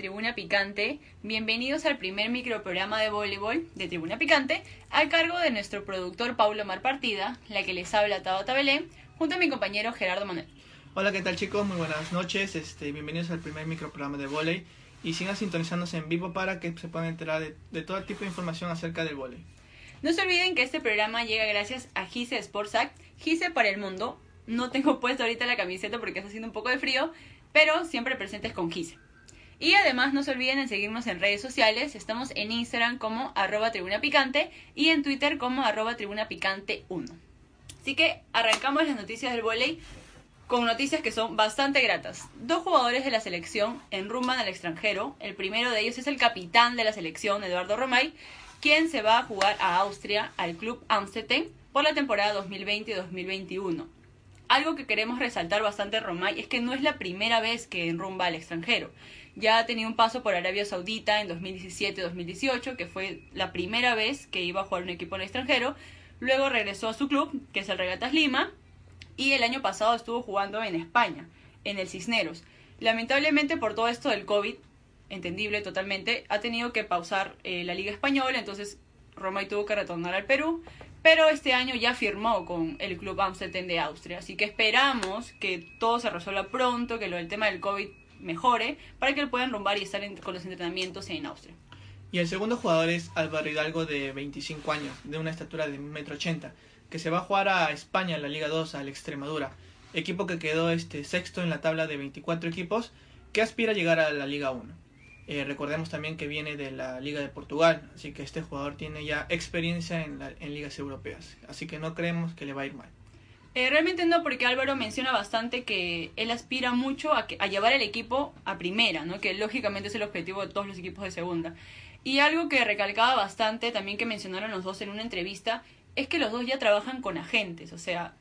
Tribuna Picante, bienvenidos al primer microprograma de voleibol de Tribuna Picante a cargo de nuestro productor Paulo Marpartida, la que les habla Tabata Belén, junto a mi compañero Gerardo Manuel. Hola, ¿qué tal chicos? Muy buenas noches, este, bienvenidos al primer microprograma de volei y sigan sintonizándose en vivo para que se puedan enterar de, de todo tipo de información acerca del volei. No se olviden que este programa llega gracias a Gise Sports Act, Gise para el mundo. No tengo puesto ahorita la camiseta porque está haciendo un poco de frío, pero siempre presentes con Gise. Y además no se olviden en seguirnos en redes sociales. Estamos en Instagram como arroba tribuna picante y en Twitter como arroba tribuna picante 1. Así que arrancamos las noticias del volei con noticias que son bastante gratas. Dos jugadores de la selección enrumban al extranjero. El primero de ellos es el capitán de la selección, Eduardo Romay, quien se va a jugar a Austria, al club Amstetten, por la temporada 2020-2021 algo que queremos resaltar bastante Romay es que no es la primera vez que enrumba al extranjero. Ya ha tenido un paso por Arabia Saudita en 2017-2018, que fue la primera vez que iba a jugar un equipo en el extranjero. Luego regresó a su club, que es el Regatas Lima, y el año pasado estuvo jugando en España, en el Cisneros. Lamentablemente por todo esto del COVID, entendible totalmente, ha tenido que pausar eh, la Liga Española, entonces Romay tuvo que retornar al Perú, pero este año ya firmó con el Club Amsterdam de Austria, así que esperamos que todo se resuelva pronto, que lo del tema del COVID mejore, para que él pueda rumbar y estar con los entrenamientos en Austria. Y el segundo jugador es Álvaro Hidalgo de 25 años, de una estatura de 1,80 m, que se va a jugar a España en la Liga 2, al Extremadura, equipo que quedó este sexto en la tabla de 24 equipos, que aspira a llegar a la Liga 1. Eh, recordemos también que viene de la Liga de Portugal, así que este jugador tiene ya experiencia en, en ligas europeas, así que no creemos que le va a ir mal. Eh, realmente no, porque Álvaro menciona bastante que él aspira mucho a, que, a llevar el equipo a primera, ¿no? que lógicamente es el objetivo de todos los equipos de segunda. Y algo que recalcaba bastante, también que mencionaron los dos en una entrevista, es que los dos ya trabajan con agentes, o sea,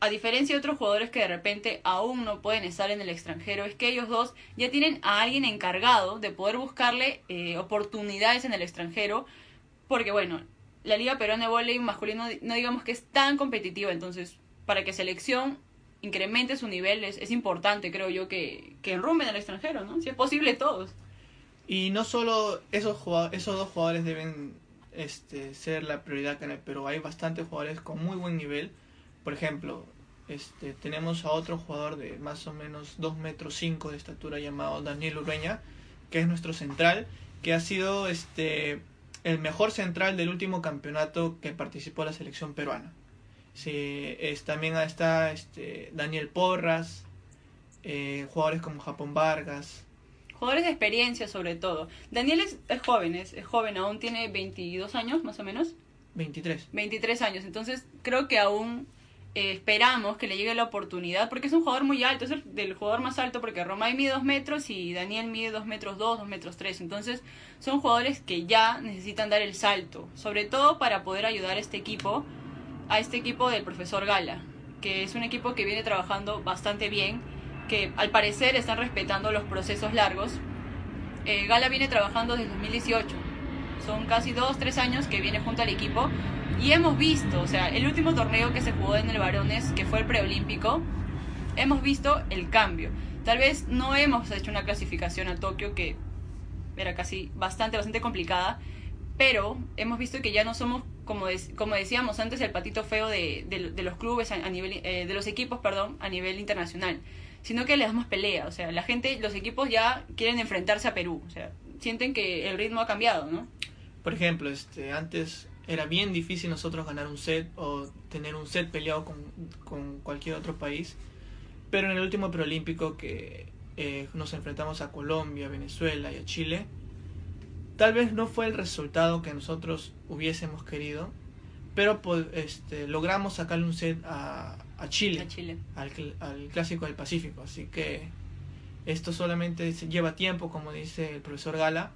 a diferencia de otros jugadores que de repente aún no pueden estar en el extranjero, es que ellos dos ya tienen a alguien encargado de poder buscarle eh, oportunidades en el extranjero, porque bueno, la Liga Peruana de Volley masculino no digamos que es tan competitiva, entonces para que selección incremente su nivel es, es importante, creo yo, que, que enrumben al extranjero, ¿no? Si es posible todos. Y no solo esos, esos dos jugadores deben este, ser la prioridad acá en el Perú, hay bastantes jugadores con muy buen nivel por ejemplo, este, tenemos a otro jugador de más o menos 2 metros 5 de estatura llamado Daniel Ureña, que es nuestro central, que ha sido este, el mejor central del último campeonato que participó la selección peruana. Sí, es, también está este, Daniel Porras, eh, jugadores como Japón Vargas. Jugadores de experiencia sobre todo. Daniel es, joven, es, es, joven, aún tiene 22 años más o menos. 23. 23 años, entonces creo que aún eh, esperamos que le llegue la oportunidad, porque es un jugador muy alto, es el del jugador más alto, porque Romay mide 2 metros y Daniel mide 2 metros 2, 2 metros 3. Entonces, son jugadores que ya necesitan dar el salto, sobre todo para poder ayudar a este equipo, a este equipo del profesor Gala, que es un equipo que viene trabajando bastante bien, que al parecer están respetando los procesos largos. Eh, Gala viene trabajando desde 2018, son casi 2, 3 años que viene junto al equipo y hemos visto, o sea, el último torneo que se jugó en el Varones, que fue el preolímpico, hemos visto el cambio. Tal vez no hemos hecho una clasificación a Tokio que era casi bastante, bastante complicada, pero hemos visto que ya no somos, como, como decíamos antes, el patito feo de, de, los clubes a, nivel, eh, de los equipos, perdón, a nivel internacional, sino que le damos pelea, o sea, la gente, los equipos ya quieren enfrentarse a Perú, o sea, sienten que el ritmo ha cambiado, ¿no? Por ejemplo, este, antes era bien difícil nosotros ganar un set o tener un set peleado con, con cualquier otro país. Pero en el último preolímpico que eh, nos enfrentamos a Colombia, Venezuela y a Chile, tal vez no fue el resultado que nosotros hubiésemos querido, pero este, logramos sacarle un set a, a Chile, Al, al, clásico del Pacífico. Así que esto solamente lleva tiempo, como dice el profesor Gala,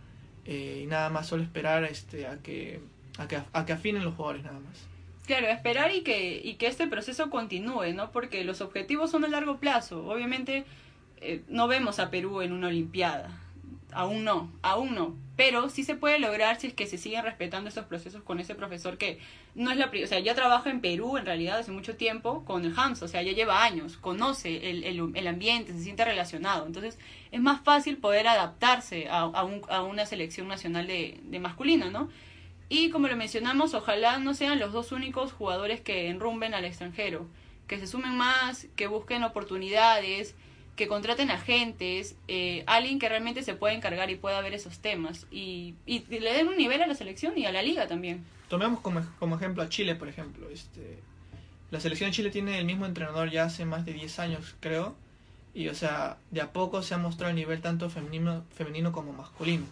eh, y nada más solo esperar este, a que a que, a que afinen los jugadores nada más. Claro, esperar y que, y que este proceso continúe, ¿no? Porque los objetivos son a largo plazo. Obviamente eh, no vemos a Perú en una Olimpiada. Aún no, aún no. Pero sí se puede lograr si es que se siguen respetando estos procesos con ese profesor que no es la o sea, ya trabaja en Perú en realidad hace mucho tiempo con el HAMS, o sea, ya lleva años, conoce el, el, ambiente, se siente relacionado. Entonces es más fácil poder adaptarse a, a una selección nacional de, de masculino, ¿no? Y como lo mencionamos, ojalá no sean los dos únicos jugadores que enrumben al extranjero, que se sumen más, que busquen oportunidades, que contraten agentes, eh, alguien que realmente se pueda encargar y pueda ver esos temas y, y, le den un nivel a la selección y a la liga también. Tomemos como, como ejemplo a Chile, por ejemplo. Este, la selección de Chile tiene el mismo entrenador ya hace más de 10 años, creo. Y, o sea, de a poco se ha mostrado el nivel tanto femenino, femenino como masculino.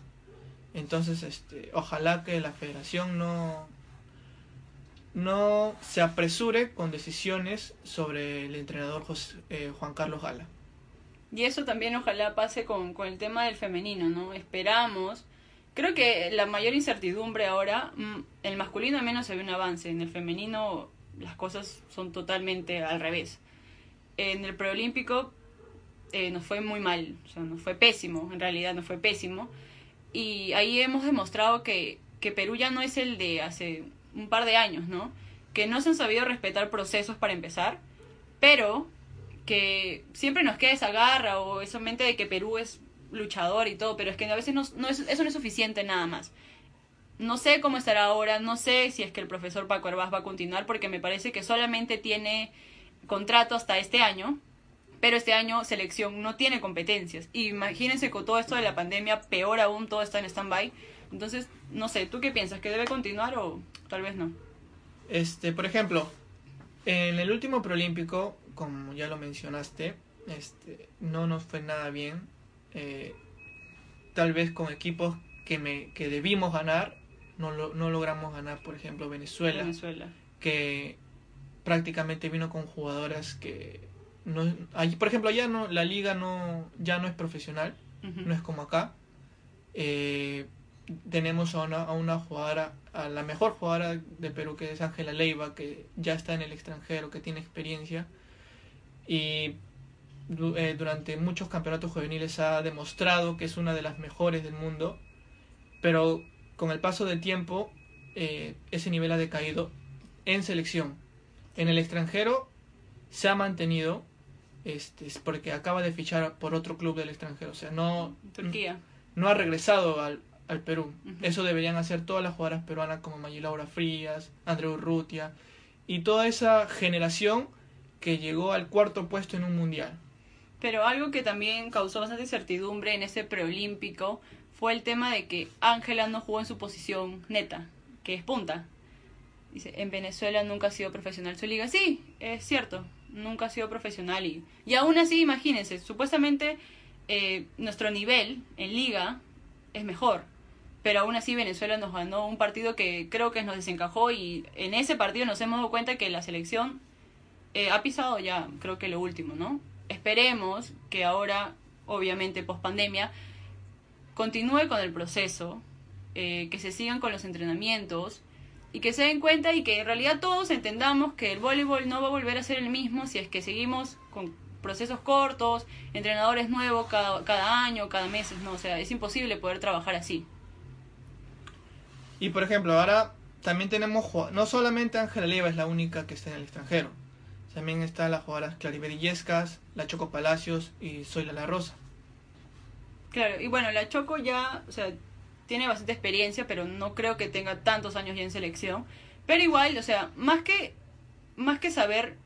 Entonces, este, ojalá que la federación no, no se apresure con decisiones sobre el entrenador eh, Juan Carlos Gala. Y eso también ojalá pase con, con el tema del femenino, ¿no? Esperamos. Creo que la mayor incertidumbre ahora, mm, el masculino al menos se ve un avance, en el femenino las cosas son totalmente al revés. En el preolímpico eh, nos fue muy mal, o sea, nos fue pésimo, en realidad nos fue pésimo. Y ahí hemos demostrado que, que Perú ya no es el de hace un par de años, ¿no? Que no se han sabido respetar procesos para empezar, pero que siempre nos queda esa garra o esa mente de que Perú es luchador y todo, pero es que a veces no, no es, eso no es suficiente nada más. No sé cómo estará ahora, no sé si es que el profesor Paco Herbaz va a continuar, porque me parece que solamente tiene contrato hasta este año, pero este año selección no tiene competencias. Imagínense con todo esto de la pandemia, peor aún, todo está en stand-by. Entonces, no sé, ¿tú qué piensas? ¿Que debe continuar o tal vez no? Este, por ejemplo, en el último preolímpico, como ya lo mencionaste, este, no nos fue nada bien. Eh, tal vez con equipos que, me, que debimos ganar, no, lo, no logramos ganar, por ejemplo, Venezuela, Venezuela. que prácticamente vino con jugadoras que no por ejemplo allá no la liga no ya no es profesional uh -huh. no es como acá eh, tenemos a una, a una jugadora a la mejor jugadora de Perú que es Ángela Leiva que ya está en el extranjero que tiene experiencia y eh, durante muchos campeonatos juveniles ha demostrado que es una de las mejores del mundo, pero con el paso del tiempo eh, ese nivel ha decaído en selección. En el extranjero se ha mantenido, este, porque acaba de fichar por otro club del extranjero, o sea, no, Turquía. no ha regresado al, al Perú. Uh -huh. Eso deberían hacer todas las jugadoras peruanas como Laura Frías, Andreu Urrutia y toda esa generación que llegó al cuarto puesto en un mundial. Pero algo que también causó bastante incertidumbre en ese preolímpico fue el tema de que Ángela no jugó en su posición neta, que es punta. Dice, en Venezuela nunca ha sido profesional su liga. Sí, es cierto, nunca ha sido profesional. Y, y aún así, imagínense, supuestamente eh, nuestro nivel en liga es mejor. Pero aún así Venezuela nos ganó un partido que creo que nos desencajó y en ese partido nos hemos dado cuenta que la selección eh, ha pisado ya, creo que lo último, ¿no? Esperemos que ahora, obviamente, post pandemia, continúe con el proceso, eh, que se sigan con los entrenamientos y que se den cuenta y que en realidad todos entendamos que el voleibol no va a volver a ser el mismo si es que seguimos con procesos cortos, entrenadores nuevos cada, cada año, cada mes, no, o sea, es imposible poder trabajar así. Y por ejemplo, ahora también tenemos, no solamente Ángela Leiva es la única que está en el extranjero, también están las jugadoras Claribel Illescas, la Choco Palacios y Soy La Rosa. Claro, y bueno, la Choco ya, o sea, tiene bastante experiencia, pero no creo que tenga tantos años ya en selección. Pero igual, o sea, más que, más que saber,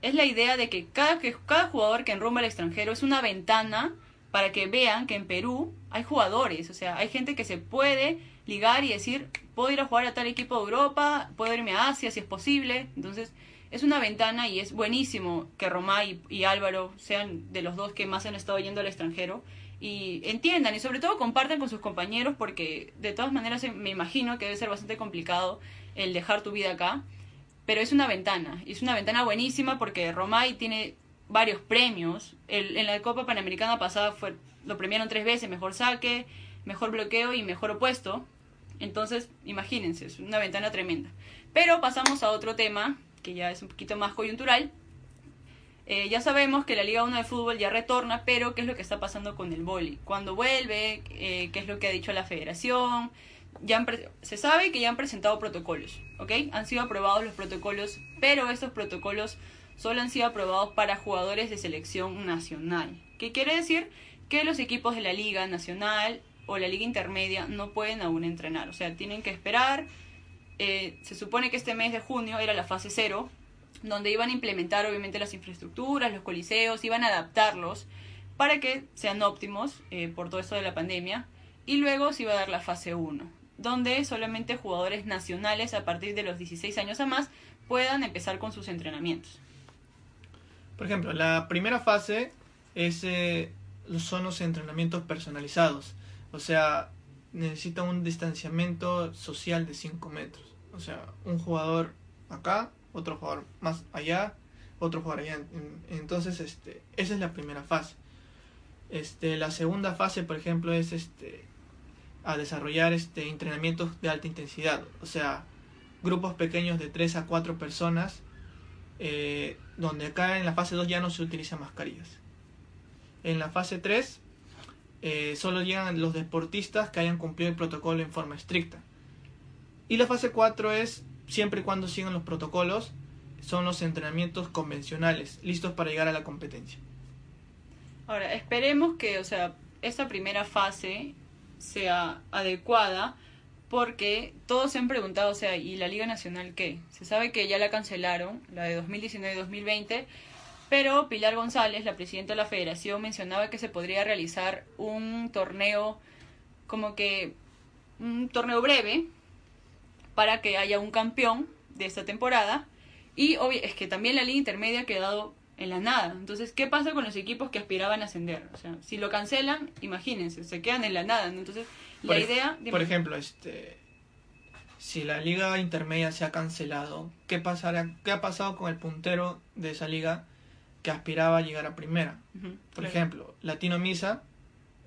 es la idea de que cada, que cada jugador que enrumba al extranjero es una ventana para que vean que en Perú hay jugadores, o sea, hay gente que se puede ligar y decir, puedo ir a jugar a tal equipo de Europa, puedo irme a Asia si es posible. Entonces, es una ventana y es buenísimo que Romay y, Álvaro sean de los dos que más han estado yendo al extranjero y entiendan y sobre todo compartan con sus compañeros porque de todas maneras me imagino que debe ser bastante complicado el dejar tu vida acá, pero es una ventana, y es una ventana buenísima porque Romay tiene varios premios, en la Copa Panamericana pasada fue, lo premiaron tres veces, mejor saque, mejor bloqueo y mejor opuesto, entonces imagínense, es una ventana tremenda. Pero pasamos a otro tema que ya es un poquito más coyuntural. Eh, ya sabemos que la Liga 1 de fútbol ya retorna, pero ¿qué es lo que está pasando con el boli? Cuando vuelve? Eh, ¿Qué es lo que ha dicho la federación? Ya se sabe que ya han presentado protocolos, ¿ok? Han sido aprobados los protocolos, pero estos protocolos solo han sido aprobados para jugadores de selección nacional. ¿Qué quiere decir? Que los equipos de la Liga Nacional o la Liga Intermedia no pueden aún entrenar, o sea, tienen que esperar. Eh, se supone que este mes de junio era la fase cero, donde iban a implementar obviamente las infraestructuras, los coliseos, iban a adaptarlos para que sean óptimos eh, por todo esto de la pandemia. Y luego se iba a dar la fase 1, donde solamente jugadores nacionales a partir de los 16 años a más puedan empezar con sus entrenamientos. Por ejemplo, la primera fase es, eh, son los entrenamientos personalizados. O sea, necesita un distanciamiento social de 5 metros. O sea, un jugador acá otro jugador más allá, otro jugador allá. Entonces, este, esa es la primera fase. Este, la segunda fase, por ejemplo, es este, a desarrollar este, entrenamientos de alta intensidad. O sea, grupos pequeños de 3 a 4 personas, eh, donde acá en la fase 2 ya no se utilizan mascarillas. En la fase 3 eh, solo llegan los deportistas que hayan cumplido el protocolo en forma estricta. Y la fase 4 es siempre y cuando sigan los protocolos, son los entrenamientos convencionales, listos para llegar a la competencia. Ahora, esperemos que, o sea, esta primera fase sea adecuada, porque todos se han preguntado, o sea, ¿y la Liga Nacional qué? Se sabe que ya la cancelaron, la de 2019-2020, pero Pilar González, la presidenta de la federación, mencionaba que se podría realizar un torneo, como que un torneo breve, para que haya un campeón de esta temporada. Y es que también la liga intermedia ha quedado en la nada. Entonces, ¿qué pasa con los equipos que aspiraban a ascender? O sea, si lo cancelan, imagínense, se quedan en la nada. Entonces, la idea... Por ejemplo, este si la liga intermedia se ha cancelado, ¿qué pasará? ¿Qué ha pasado con el puntero de esa liga que aspiraba a llegar a primera? por ejemplo, Latino Misa,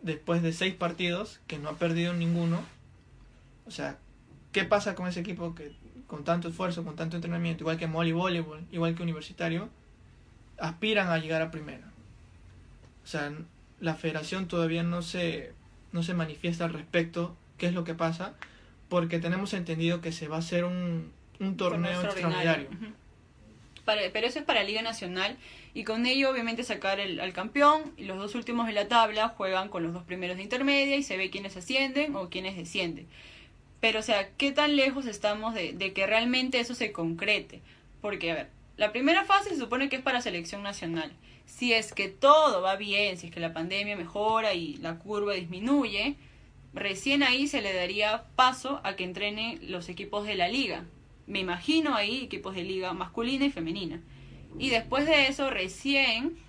después de seis partidos, que no ha perdido ninguno, o sea, ¿Qué pasa con ese equipo que con tanto esfuerzo, con tanto entrenamiento, igual que Molly Voleibol, igual que Universitario, aspiran a llegar a primera? O sea, la federación todavía no se, no se manifiesta al respecto qué es lo que pasa, porque tenemos entendido que se va a hacer un, un torneo extraordinario. pero eso es para Liga Nacional y con ello obviamente sacar el, al campeón y los dos últimos de la tabla juegan con los dos primeros de intermedia y se ve quiénes ascienden o quiénes descienden. Pero, o sea, ¿qué tan lejos estamos de, que realmente eso se concrete? Porque, a ver, la primera fase se supone que es para selección nacional. Si es que todo va bien, si es que la pandemia mejora y la curva disminuye, recién ahí se le daría paso a que entrenen los equipos de la liga. Me imagino ahí equipos de liga masculina y femenina. Y después de eso, recién,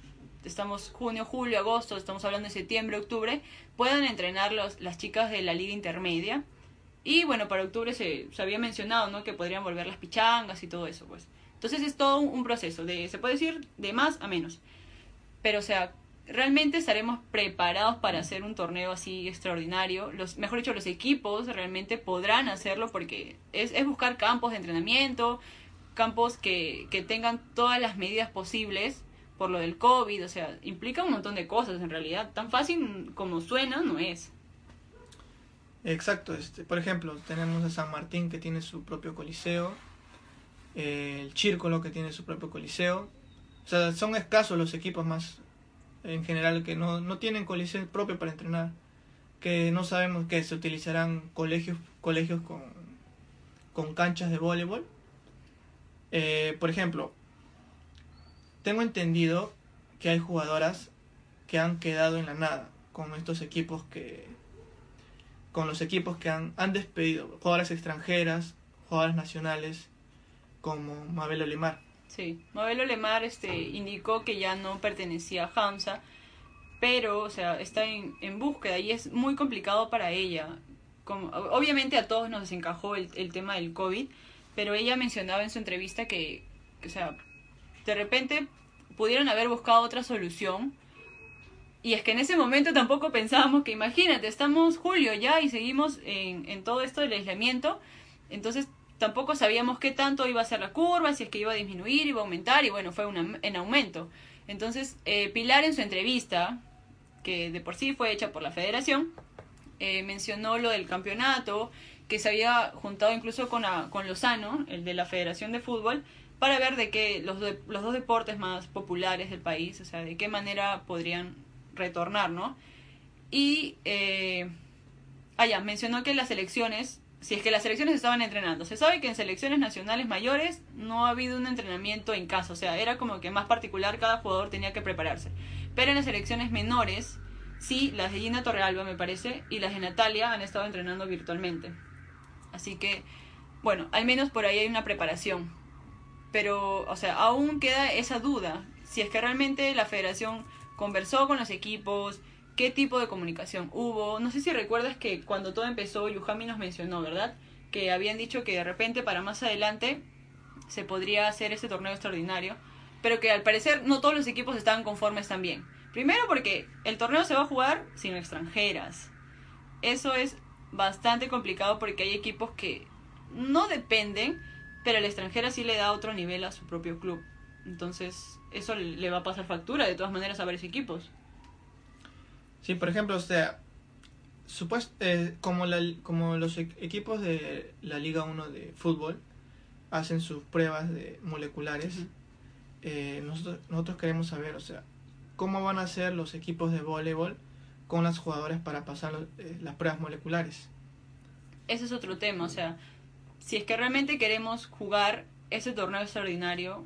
estamos junio, julio, agosto, estamos hablando de septiembre, octubre, puedan entrenar los, las chicas de la liga intermedia y bueno, para octubre se, se había mencionado, ¿no? Que podrían volver las pichangas y todo eso, pues. Entonces es todo un, proceso, de, se puede decir, de más a menos. Pero, o sea, realmente estaremos preparados para hacer un torneo así extraordinario. Los, mejor dicho, los equipos realmente podrán hacerlo porque es, es buscar campos de entrenamiento, campos que, que tengan todas las medidas posibles por lo del COVID. O sea, implica un montón de cosas en realidad. Tan fácil como suena, no es. Exacto, este, por ejemplo, tenemos a San Martín que tiene su propio coliseo, el Círculo que tiene su propio coliseo. O sea, son escasos los equipos más en general que no, no tienen coliseo propio para entrenar, que no sabemos que se utilizarán colegios, colegios con, con canchas de voleibol. Eh, por ejemplo, tengo entendido que hay jugadoras que han quedado en la nada con estos equipos que con los equipos que han, han despedido jugadoras extranjeras, jugadoras nacionales, como Mabel Lemar. Sí, Mabel Lemar este, indicó que ya no pertenecía a Hamza, pero, o sea, está en, en búsqueda y es muy complicado para ella. Obviamente a todos nos desencajó el, el tema del COVID, pero ella mencionaba en su entrevista que, o sea, de repente pudieron haber buscado otra solución y es que en ese momento tampoco pensábamos que, imagínate, estamos julio ya y seguimos en, en todo esto del aislamiento, entonces tampoco sabíamos qué tanto iba a ser la curva, si es que iba a disminuir, iba a aumentar, y bueno, fue una, en aumento. Entonces, eh, Pilar en su entrevista, que de por sí fue hecha por la federación, eh, mencionó lo del campeonato, que se había juntado incluso con, con Lozano, el de la Federación de Fútbol, para ver de qué los, los dos deportes más populares del país, o sea, de qué manera podrían retornar, ¿no? Y, eh, ya, mencionó que las elecciones, si es que las selecciones estaban entrenando, se sabe que en selecciones nacionales mayores no ha habido un entrenamiento en casa, o sea, era como que más particular, cada jugador tenía que prepararse. Pero en las selecciones menores, sí, las de Gina Torrealba, me parece, y las de Natalia han estado entrenando virtualmente. Así que, bueno, al menos por ahí hay una preparación. Pero, o sea, aún queda esa duda. Si es que realmente la federación conversó con los equipos, qué tipo de comunicación hubo. No sé si recuerdas que cuando todo empezó, Yuhami nos mencionó, ¿verdad? Que habían dicho que de repente para más adelante se podría hacer ese torneo extraordinario, pero que al parecer no todos los equipos estaban conformes también. Primero porque el torneo se va a jugar sin extranjeras. Eso es bastante complicado porque hay equipos que no dependen, pero el extranjera sí le da otro nivel a su propio club. Entonces, eso le va a pasar factura de todas maneras a varios equipos. Sí, por ejemplo, o sea, supuesto, eh, como, la, como los e-, equipos de la Liga 1 de fútbol hacen sus pruebas de moleculares, eh, nosotros, nosotros queremos saber, o sea, cómo van a ser los equipos de voleibol con las jugadoras para pasar eh, las pruebas moleculares. Ese es otro tema, o sea, si es que realmente queremos jugar ese torneo extraordinario,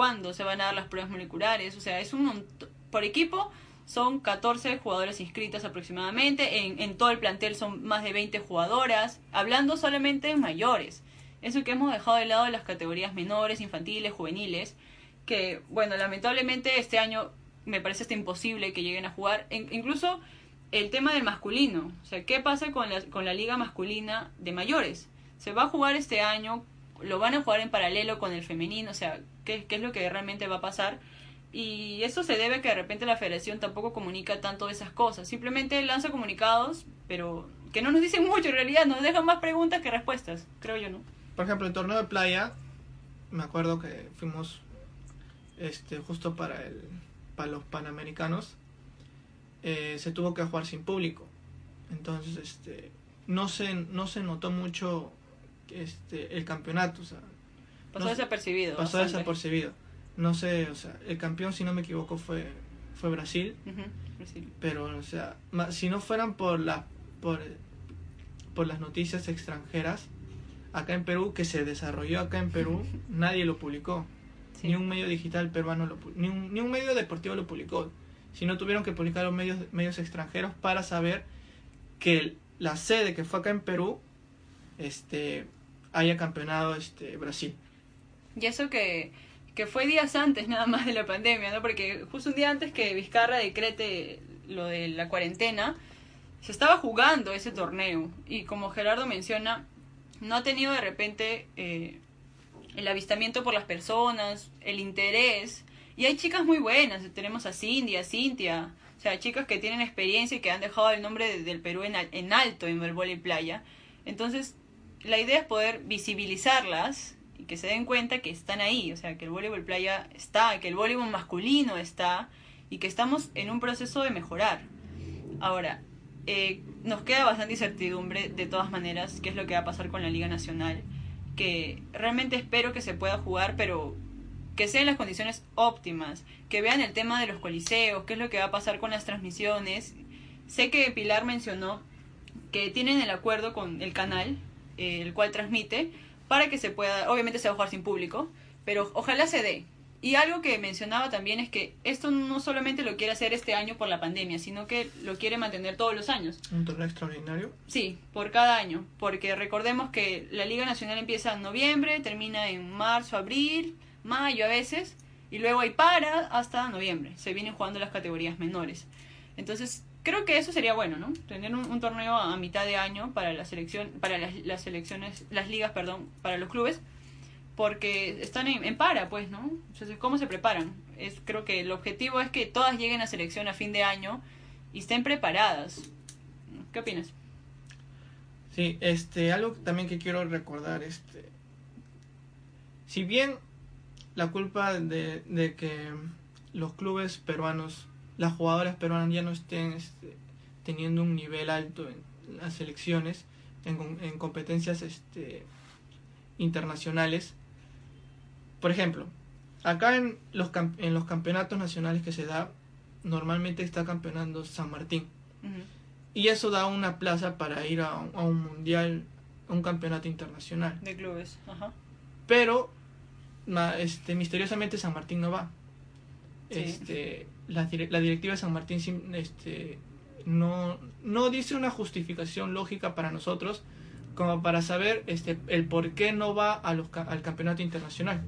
¿cuándo se van a dar las pruebas moleculares? O sea, es un por equipo son 14 jugadoras inscritas aproximadamente, en, todo el plantel son más de 20 jugadoras, hablando solamente en mayores. Eso que hemos dejado de lado de las categorías menores, infantiles, juveniles, que bueno, lamentablemente este año me parece hasta imposible que lleguen a jugar. incluso el tema del masculino. O sea, ¿qué pasa con la, con la liga masculina de mayores? Se va a jugar este año, lo van a jugar en paralelo con el femenino, o sea, ¿qué, es lo que realmente va a pasar? Y eso se debe a que de repente la federación tampoco comunica tanto esas cosas. Simplemente lanza comunicados, pero que no nos dicen mucho en realidad, nos dejan más preguntas que respuestas, creo yo, ¿no? Por ejemplo, el torneo de playa, me acuerdo que fuimos este justo para el los panamericanos, eh, se tuvo que jugar sin público. Entonces, este, no se, no se notó mucho este, el campeonato. O sea, pasó desapercibido. Pasó desapercibido. No sé, o sea, el campeón, si no me equivoco, fue, fue Brasil. Pero, o sea, si no fueran por, la, por, por las noticias extranjeras, acá en Perú, que se desarrolló acá en Perú, nadie lo publicó. Ni un medio digital peruano, lo, ni, un, ni un medio deportivo lo publicó. Sino tuvieron que publicar los medios, medios extranjeros para saber que la sede que fue acá en Perú este, haya campeonado este, Brasil. Y eso que, que fue días antes nada más de la pandemia, ¿no? Porque justo un día antes que Vizcarra decrete lo de la cuarentena, se estaba jugando ese torneo. Y como Gerardo menciona, no ha tenido de repente eh, el avistamiento por las personas, el interés. Y hay chicas muy buenas, tenemos a Cindy, a Cintia, o sea, chicas que tienen experiencia y que han dejado el nombre del Perú en, en alto en el y playa. Entonces, la idea es poder visibilizarlas y que se den cuenta que están ahí, o sea, que el voleibol playa está, que el voleibol masculino está y que estamos en un proceso de mejorar. Ahora, eh, nos queda bastante incertidumbre de todas maneras qué es lo que va a pasar con la Liga Nacional que realmente espero que se pueda jugar, pero que sean las condiciones óptimas, que vean el tema de los coliseos, qué es lo que va a pasar con las transmisiones. Sé que Pilar mencionó que tienen el acuerdo con el canal, eh, el cual transmite, para que se pueda, obviamente se va a jugar sin público, pero ojalá se dé, y algo que mencionaba también es que esto no solamente lo quiere hacer este año por la pandemia, sino que lo quiere mantener todos los años. ¿Un torneo extraordinario? Sí, por cada año, porque recordemos que la Liga Nacional empieza en noviembre, termina en marzo, abril, mayo a veces, y luego hay para hasta noviembre. Se vienen jugando las categorías menores. Entonces, creo que eso sería bueno, ¿no? Tener un, torneo a, mitad de año para la selección, para las, las selecciones, las ligas, perdón, para los clubes porque están en, para, pues, ¿no? Entonces, ¿cómo se preparan? Es, creo que el objetivo es que todas lleguen a selección a fin de año y estén preparadas. ¿Qué opinas? Sí, este, algo también que quiero recordar, este, si bien la culpa de, de que los clubes peruanos, las jugadoras peruanas ya no estén este, teniendo un nivel alto en las selecciones, en, en competencias este, internacionales. Por ejemplo, acá en los, en los campeonatos nacionales que se da, normalmente está campeonando San Martín. Y eso da una plaza para ir a, un mundial, a un campeonato internacional. De clubes, ajá. Pero, este, misteriosamente San Martín no va. Este, la, la, directiva de San Martín este, no, no dice una justificación lógica para nosotros como para saber este, el por qué no va a los, al campeonato internacional.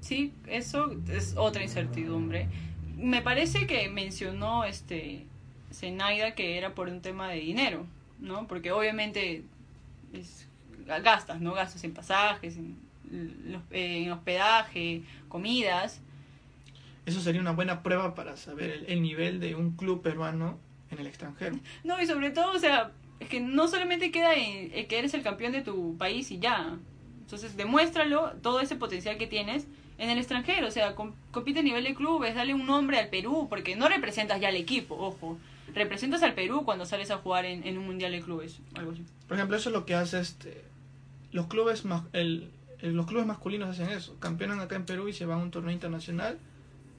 Sí, eso es otra incertidumbre. Me parece que mencionó este Zenaida que era por un tema de dinero, ¿no? Porque obviamente gastas, ¿no? Gastas en pasajes, en, en hospedaje, comidas. Eso sería una buena prueba para saber el nivel de un club peruano en el extranjero. No, y sobre todo, o sea, es que no solamente queda en, que eres el campeón de tu país y ya. Entonces, demuéstralo, todo ese potencial que tienes en el extranjero. O sea, compite a nivel de clubes, dale un nombre al Perú, porque no representas ya al equipo, ojo. Representas al Perú cuando sales a jugar en, un mundial de clubes, algo así. Por ejemplo, eso es lo que hace este. Los clubes, el, los clubes masculinos hacen eso. Campeonan acá en Perú y se van a un torneo internacional.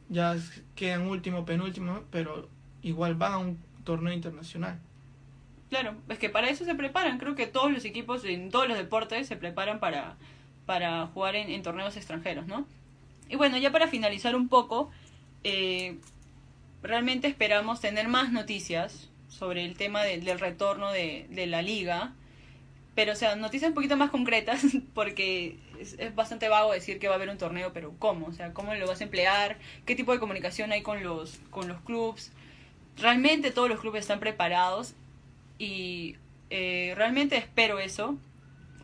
Ya quedan último, penúltimo, pero igual van a un torneo internacional. Claro, es que para eso se preparan. Creo que todos los equipos en todos los deportes se preparan para, para jugar en, torneos extranjeros, ¿no? Y bueno, ya para finalizar un poco, eh, realmente esperamos tener más noticias sobre el tema del retorno de, de, la liga. Pero, o sea, noticias un poquito más concretas, porque es, bastante vago decir que va a haber un torneo, pero ¿cómo? O sea, ¿cómo lo vas a emplear? ¿Qué tipo de comunicación hay con los, con los clubes? Realmente todos los clubes están preparados y eh, realmente espero eso,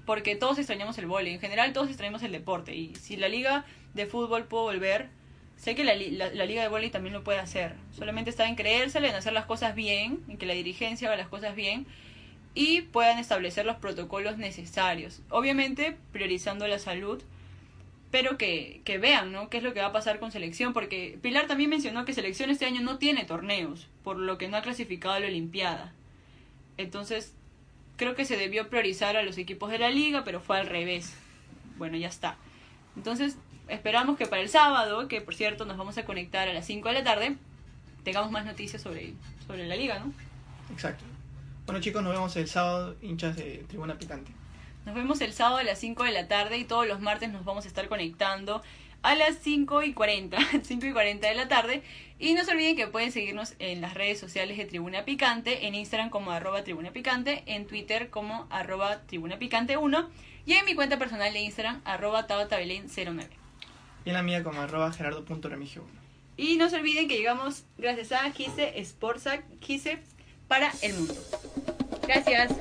porque todos extrañamos el vóley, en general todos extrañamos el deporte, y si la liga de fútbol puede volver, sé que la, la, liga de vóley también lo puede hacer, solamente está en creérsela, en hacer las cosas bien, en que la dirigencia haga las cosas bien, y puedan establecer los protocolos necesarios, obviamente priorizando la salud, pero que, que vean, ¿no? ¿Qué es lo que va a pasar con selección? Porque Pilar también mencionó que selección este año no tiene torneos, por lo que no ha clasificado a la Olimpiada. Entonces, creo que se debió priorizar a los equipos de la liga, pero fue al revés. Bueno, ya está. Entonces, esperamos que para el sábado, que por cierto nos vamos a conectar a las 5 de la tarde, tengamos más noticias sobre, sobre la liga, ¿no? Exacto. Bueno chicos, nos vemos el sábado, hinchas de Tribuna Picante. Nos vemos el sábado a las 5 de la tarde y todos los martes nos vamos a estar conectando a las 5 y 40, 5 y 40 de la tarde. Y no se olviden que pueden seguirnos en las redes sociales de Tribuna Picante, en Instagram como arroba Tribuna Picante, en Twitter como arroba Tribuna Picante 1 y en mi cuenta personal de Instagram arroba 09 Y en la mía como arroba gerardo.remigio 1. Y no se olviden que llegamos gracias a Gise Sportsac, Gise para el mundo. Gracias.